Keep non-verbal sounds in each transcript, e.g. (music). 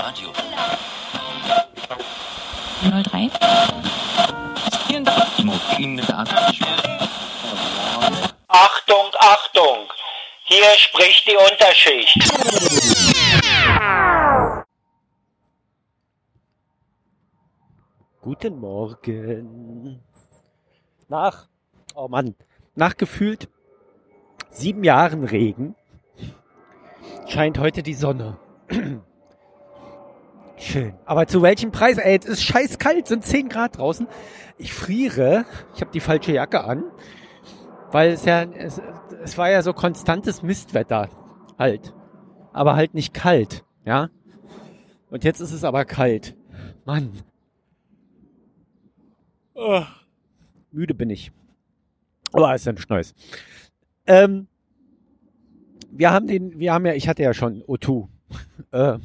Radio. 03. Achtung, Achtung! Hier spricht die Unterschicht. Guten Morgen. Nach, oh Mann, nach gefühlt sieben Jahren Regen scheint heute die Sonne. (clears throat) Schön. Aber zu welchem Preis? Ey, es ist scheiß kalt, sind 10 Grad draußen. Ich friere. Ich habe die falsche Jacke an. Weil es ja, es, es war ja so konstantes Mistwetter. Halt. Aber halt nicht kalt. Ja. Und jetzt ist es aber kalt. Mann. Oh, müde bin ich. Aber ist ein Schneus. Ähm, wir haben den, wir haben ja, ich hatte ja schon O2 (laughs) äh,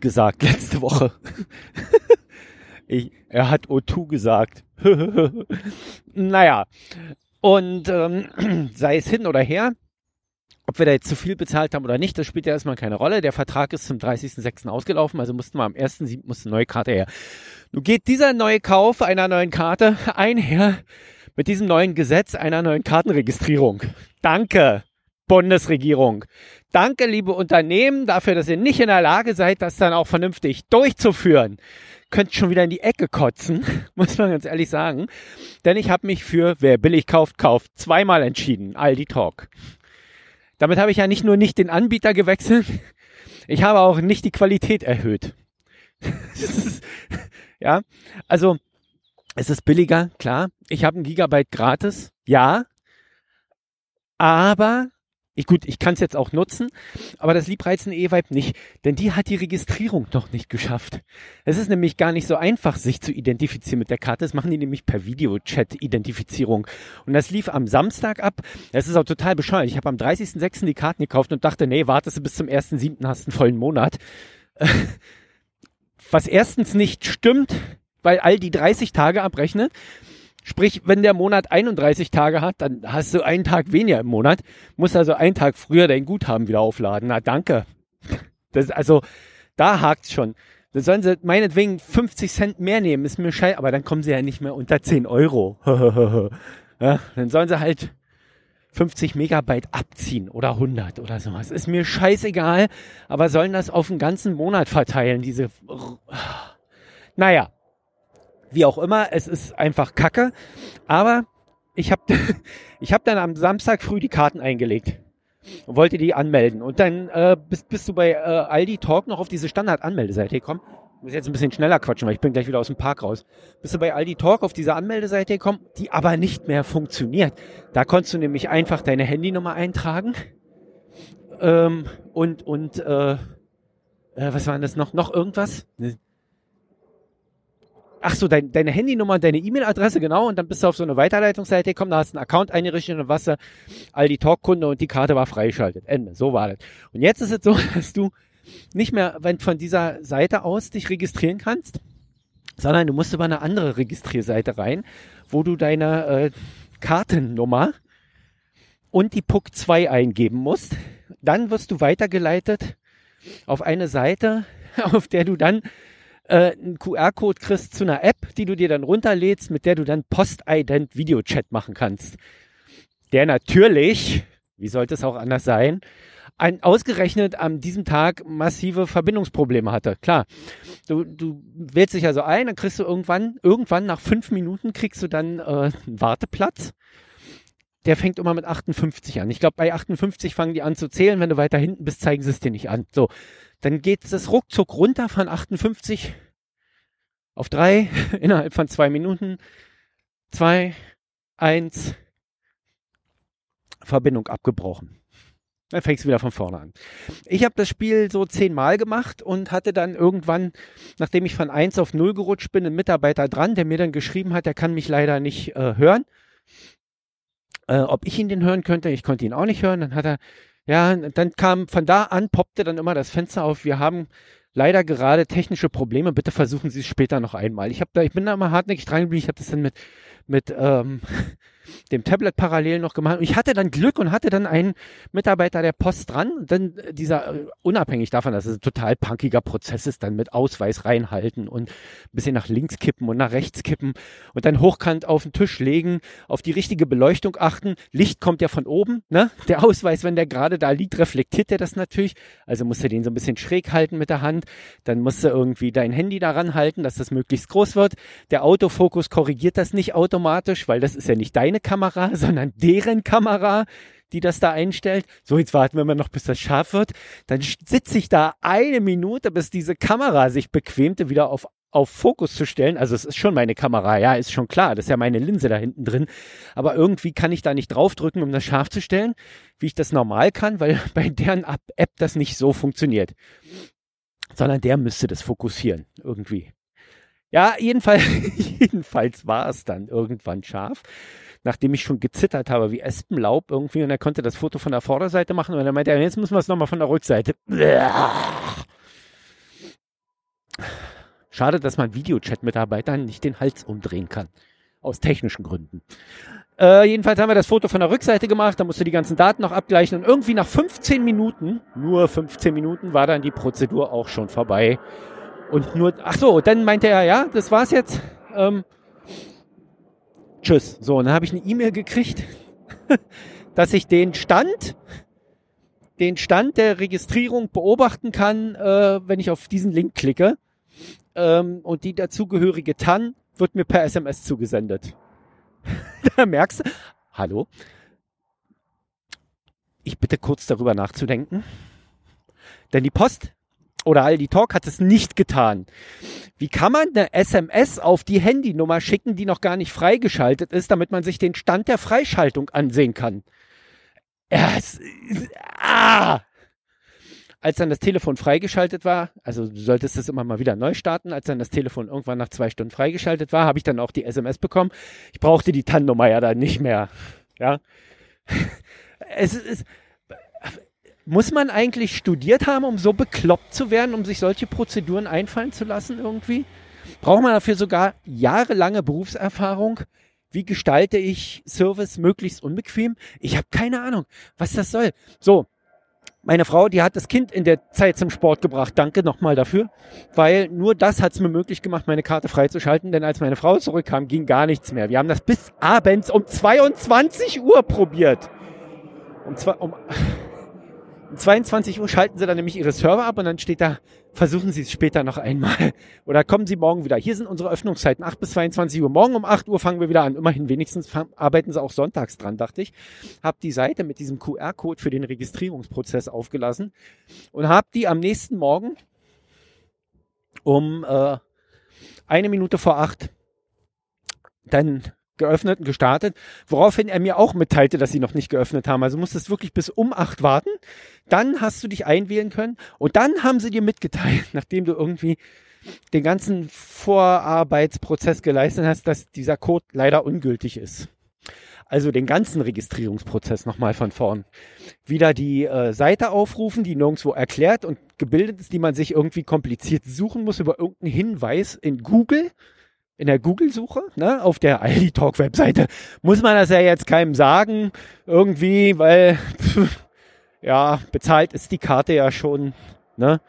gesagt letzte Woche. (laughs) ich, er hat O2 gesagt. (laughs) naja. Und ähm, (clears throat) sei es hin oder her, ob wir da jetzt zu viel bezahlt haben oder nicht, das spielt ja erstmal keine Rolle. Der Vertrag ist zum 30.06. ausgelaufen, also mussten wir am 1.07. musste eine neue Karte her. Nun geht dieser neue Kauf einer neuen Karte einher mit diesem neuen Gesetz einer neuen Kartenregistrierung. Danke, Bundesregierung. Danke, liebe Unternehmen, dafür, dass ihr nicht in der Lage seid, das dann auch vernünftig durchzuführen. Könnt schon wieder in die Ecke kotzen, (laughs) muss man ganz ehrlich sagen. Denn ich habe mich für wer billig kauft, kauft zweimal entschieden. Aldi Talk. Damit habe ich ja nicht nur nicht den Anbieter gewechselt, (laughs) ich habe auch nicht die Qualität erhöht. (laughs) ja, also es ist billiger, klar. Ich habe ein Gigabyte gratis, ja. Aber ich, gut, ich kann es jetzt auch nutzen, aber das liebreizende E-Vibe nicht, denn die hat die Registrierung noch nicht geschafft. Es ist nämlich gar nicht so einfach, sich zu identifizieren mit der Karte. Das machen die nämlich per Videochat-Identifizierung. Und das lief am Samstag ab. Das ist auch total bescheuert. Ich habe am 30.06. die Karten gekauft und dachte, nee, wartest du bis zum 1.07. hast einen vollen Monat. (laughs) Was erstens nicht stimmt, weil all die 30 Tage abrechnet. Sprich, wenn der Monat 31 Tage hat, dann hast du einen Tag weniger im Monat, musst also einen Tag früher dein Guthaben wieder aufladen. Na, danke. (laughs) Das, also, da hakt's schon. Dann sollen sie meinetwegen 50 Cent mehr nehmen, ist mir scheiße, aber dann kommen sie ja nicht mehr unter 10 Euro. (laughs) ja, dann sollen sie halt 50 Megabyte abziehen oder 100 oder sowas. Ist mir scheißegal, aber sollen das auf den ganzen Monat verteilen, diese... (sighs) Naja, wie auch immer, es ist einfach Kacke. Aber ich habe (laughs) ich hab dann am Samstag früh die Karten eingelegt und wollte die anmelden. Und dann äh, bist, bist du bei äh, Aldi Talk noch auf diese Standard-Anmeldeseite gekommen. Ich muss jetzt ein bisschen schneller quatschen, weil ich bin gleich wieder aus dem Park raus. Bist du bei Aldi Talk auf diese Anmeldeseite gekommen, die aber nicht mehr funktioniert. Da konntest du nämlich einfach deine Handynummer eintragen ähm, und und äh, äh, was war das noch? Noch irgendwas? Ne, ach so, dein, deine Handynummer, deine E-Mail-Adresse, genau, und dann bist du auf so eine Weiterleitungsseite gekommen, da hast du einen Account eingerichtet und was all die Talk-Kunde und die Karte war freigeschaltet. Ende. So war das. Und jetzt ist es so, (laughs) dass du nicht mehr von dieser Seite aus dich registrieren kannst, sondern du musst über eine andere Registrierseite rein, wo du deine äh, Kartennummer und die PUC 2 eingeben musst. Dann wirst du weitergeleitet auf eine Seite, (laughs) auf der du dann äh, einen QR-Code kriegst zu einer App, die du dir dann runterlädst, mit der du dann Post-Ident Videochat machen kannst. Der natürlich, wie sollte es auch anders sein, ein, ausgerechnet an diesem Tag massive Verbindungsprobleme hatte. Klar, du, du wählst dich also ein, dann kriegst du irgendwann, irgendwann nach fünf Minuten kriegst du dann äh, einen Warteplatz. Der fängt immer mit 58 an. Ich glaube, bei 58 fangen die an zu zählen. Wenn du weiter hinten bist, zeigen sie es dir nicht an. So, dann geht es ruckzuck runter von 58 auf 3 (laughs) innerhalb von zwei Minuten. 2, 1, Verbindung abgebrochen. Dann fängst du wieder von vorne an. Ich habe das Spiel so zehnmal gemacht und hatte dann irgendwann, nachdem ich von 1 auf 0 gerutscht bin, einen Mitarbeiter dran, der mir dann geschrieben hat, der kann mich leider nicht äh, hören. Äh, ob ich ihn denn hören könnte, ich konnte ihn auch nicht hören. Dann hat er ja, dann kam von da an, poppte dann immer das Fenster auf. Wir haben leider gerade technische Probleme. Bitte versuchen Sie es später noch einmal. Ich habe da, ich bin da mal hartnäckig dran geblieben. Ich habe das dann mit mit ähm, (laughs) dem Tablet parallel noch gemacht. Und ich hatte dann Glück und hatte dann einen Mitarbeiter der Post dran. Und dann dieser, äh, unabhängig davon, dass es ein total punkiger Prozess ist, dann mit Ausweis reinhalten und ein bisschen nach links kippen und nach rechts kippen und dann hochkant auf den Tisch legen, auf die richtige Beleuchtung achten. Licht kommt ja von oben, ne? Der Ausweis, wenn der gerade da liegt, reflektiert der das natürlich. Also musst du den so ein bisschen schräg halten mit der Hand. Dann musst du irgendwie dein Handy daran halten, dass das möglichst groß wird. Der Autofokus korrigiert das nicht automatisch, weil das ist ja nicht deine Kamera, (laughs) sondern deren Kamera die das da einstellt. So, jetzt warten wir mal noch, bis das scharf wird. Dann sitze ich da eine Minute, bis diese Kamera sich bequemte, wieder auf auf Fokus zu stellen. Also es ist schon meine Kamera, ja, ist schon klar. Das ist ja meine Linse da hinten drin. Aber irgendwie kann ich da nicht draufdrücken, um das scharf zu stellen, wie ich das normal kann, weil (laughs) bei deren App das nicht so funktioniert. Sondern der müsste das fokussieren, irgendwie. Ja, jedenfalls, (laughs) jedenfalls war es dann irgendwann scharf nachdem ich schon gezittert habe wie Espenlaub irgendwie und er konnte das Foto von der Vorderseite machen und er meinte, jetzt müssen wir es nochmal von der Rückseite. Schade, dass man Videochat-Mitarbeitern nicht den Hals umdrehen kann. Aus technischen Gründen. Äh, jedenfalls haben wir das Foto von der Rückseite gemacht, da musste die ganzen Daten noch abgleichen und irgendwie nach 15 Minuten, nur 15 Minuten, war dann die Prozedur auch schon vorbei. Und nur, ach so, dann meinte er, ja, das war's jetzt. Ähm, Tschüss. So, und dann habe ich eine E-Mail gekriegt, (laughs) dass ich den Stand, den Stand der Registrierung beobachten kann, äh, wenn ich auf diesen Link klicke. Ähm, und die dazugehörige TAN wird mir per SMS zugesendet. (laughs) da merkst du, hallo, ich bitte kurz darüber nachzudenken. Denn die Post oder Aldi Talk hat es nicht getan. Wie kann man eine SMS auf die Handynummer schicken, die noch gar nicht freigeschaltet ist, damit man sich den Stand der Freischaltung ansehen kann? Es, ah! Als dann das Telefon freigeschaltet war, also du solltest es immer mal wieder neu starten, als dann das Telefon irgendwann nach zwei Stunden freigeschaltet war, habe ich dann auch die SMS bekommen. Ich brauchte die TAN-Nummer ja dann nicht mehr. Ja. (laughs) Es ist, muss man eigentlich studiert haben, um so bekloppt zu werden, um sich solche Prozeduren einfallen zu lassen irgendwie? Braucht man dafür sogar jahrelange Berufserfahrung? Wie gestalte ich Service möglichst unbequem? Ich habe keine Ahnung, was das soll. So, meine Frau, die hat das Kind in der Zeit zum Sport gebracht. Danke nochmal dafür, weil nur das hat es mir möglich gemacht, meine Karte freizuschalten. Denn als meine Frau zurückkam, ging gar nichts mehr. Wir haben das bis abends um 22 Uhr probiert. Um, zwei, um 22 Uhr schalten sie dann nämlich ihre Server ab und dann steht da, versuchen Sie es später noch einmal. (laughs) Oder kommen Sie morgen wieder. Hier sind unsere Öffnungszeiten, 8 bis 22 Uhr. Morgen um 8 Uhr fangen wir wieder an. Immerhin wenigstens arbeiten sie auch sonntags dran, dachte ich. Hab die Seite mit diesem QR-Code für den Registrierungsprozess aufgelassen und hab die am nächsten Morgen um äh, eine Minute vor acht dann geöffnet und gestartet, woraufhin er mir auch mitteilte, dass sie noch nicht geöffnet haben. Also musstest wirklich bis um acht warten. Dann hast du dich einwählen können und dann haben sie dir mitgeteilt, (laughs) nachdem du irgendwie den ganzen Vorarbeitsprozess geleistet hast, dass dieser Code leider ungültig ist. Also den ganzen Registrierungsprozess nochmal von vorn. Wieder die äh, Seite aufrufen, die nirgendwo erklärt und gebildet ist, die man sich irgendwie kompliziert suchen muss über irgendeinen Hinweis in Google in der Google-Suche, ne, auf der Aldi Talk Webseite, muss man das ja jetzt keinem sagen, irgendwie, weil, pff, (laughs) ja, bezahlt ist die Karte ja schon, ne,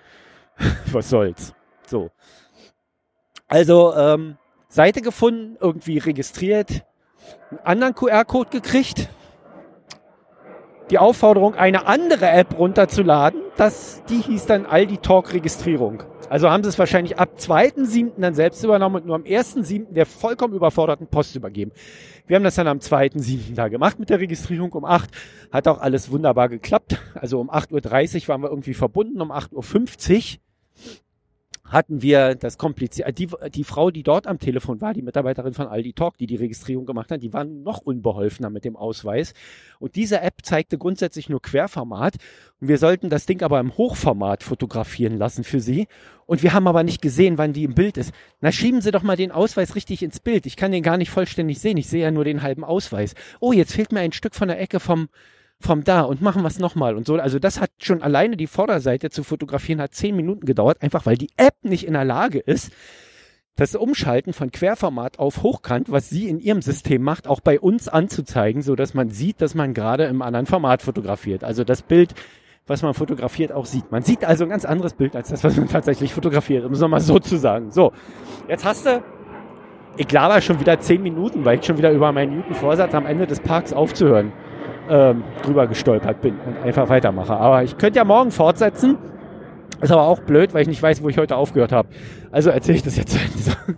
(laughs) was soll's, so. Also, ähm, Seite gefunden, irgendwie registriert, einen anderen QR-Code gekriegt, die Aufforderung, eine andere App runterzuladen, das, die hieß dann Aldi Talk Registrierung. Also haben sie es wahrscheinlich ab 2.7. dann selbst übernommen und nur am 1.7. der vollkommen überforderten Post übergeben. Wir haben das dann am 2.7. da gemacht mit der Registrierung um 8. Hat auch alles wunderbar geklappt. Also um 8.30 Uhr waren wir irgendwie verbunden, um 8.50 Uhr hatten wir das kompliziert. Die, die Frau, die dort am Telefon war, die Mitarbeiterin von Aldi Talk, die die Registrierung gemacht hat, die war noch unbeholfener mit dem Ausweis. Und diese App zeigte grundsätzlich nur Querformat. Und wir sollten das Ding aber im Hochformat fotografieren lassen für sie. Und wir haben aber nicht gesehen, wann die im Bild ist. Na, schieben Sie doch mal den Ausweis richtig ins Bild. Ich kann den gar nicht vollständig sehen. Ich sehe ja nur den halben Ausweis. Oh, jetzt fehlt mir ein Stück von der Ecke vom, vom da und machen es nochmal und so. Also das hat schon alleine die Vorderseite zu fotografieren, hat zehn Minuten gedauert, einfach weil die App nicht in der Lage ist, das Umschalten von Querformat auf Hochkant, was sie in ihrem System macht, auch bei uns anzuzeigen, so dass man sieht, dass man gerade im anderen Format fotografiert. Also das Bild, was man fotografiert, auch sieht. Man sieht also ein ganz anderes Bild als das, was man tatsächlich fotografiert, um es nochmal so zu sagen. So, jetzt hast du, ich laber schon wieder zehn Minuten, weil ich schon wieder über meinen Newton-Vorsatz am Ende des Parks aufzuhören ähm, drüber gestolpert bin und einfach weitermache. Aber ich könnte ja morgen fortsetzen ist aber auch blöd, weil ich nicht weiß, wo ich heute aufgehört habe. Also erzähle ich das jetzt.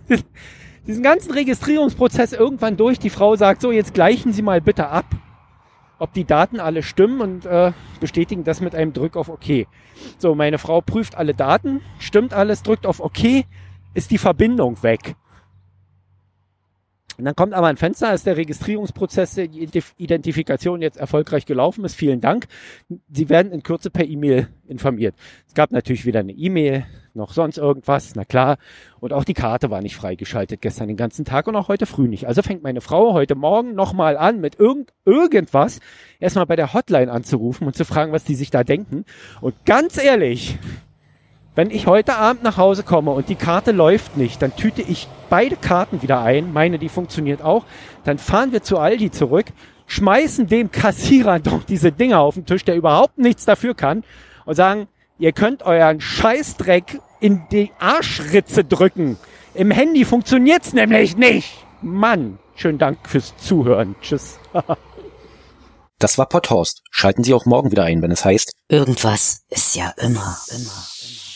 (laughs) Diesen ganzen Registrierungsprozess irgendwann durch. Die Frau sagt so, jetzt gleichen Sie mal bitte ab, ob die Daten alle stimmen und äh, bestätigen das mit einem Drück auf OK. So, meine Frau prüft alle Daten, stimmt alles, drückt auf OK, ist die Verbindung weg. Und dann kommt aber ein Fenster, ist der Registrierungsprozess, die Identifikation jetzt erfolgreich gelaufen ist. Vielen Dank. Sie werden in Kürze per E-Mail informiert. Es gab natürlich wieder eine E-Mail, noch sonst irgendwas, na klar. Und auch die Karte war nicht freigeschaltet gestern den ganzen Tag und auch heute früh nicht. Also fängt meine Frau heute Morgen nochmal an, mit irgend, irgendwas erstmal bei der Hotline anzurufen und zu fragen, was die sich da denken. Und ganz ehrlich, wenn ich heute Abend nach Hause komme und die Karte läuft nicht, dann tüte ich beide Karten wieder ein. Meine, die funktioniert auch. Dann fahren wir zu Aldi zurück, schmeißen dem Kassierer (laughs) doch diese Dinger auf den Tisch, der überhaupt nichts dafür kann und sagen, ihr könnt euren Scheißdreck in die Arschritze drücken. Im Handy funktioniert's nämlich nicht. Mann, schönen Dank fürs Zuhören. Tschüss. (laughs) das war Potthorst. Schalten Sie auch morgen wieder ein, wenn es heißt, irgendwas ist ja immer, immer, immer.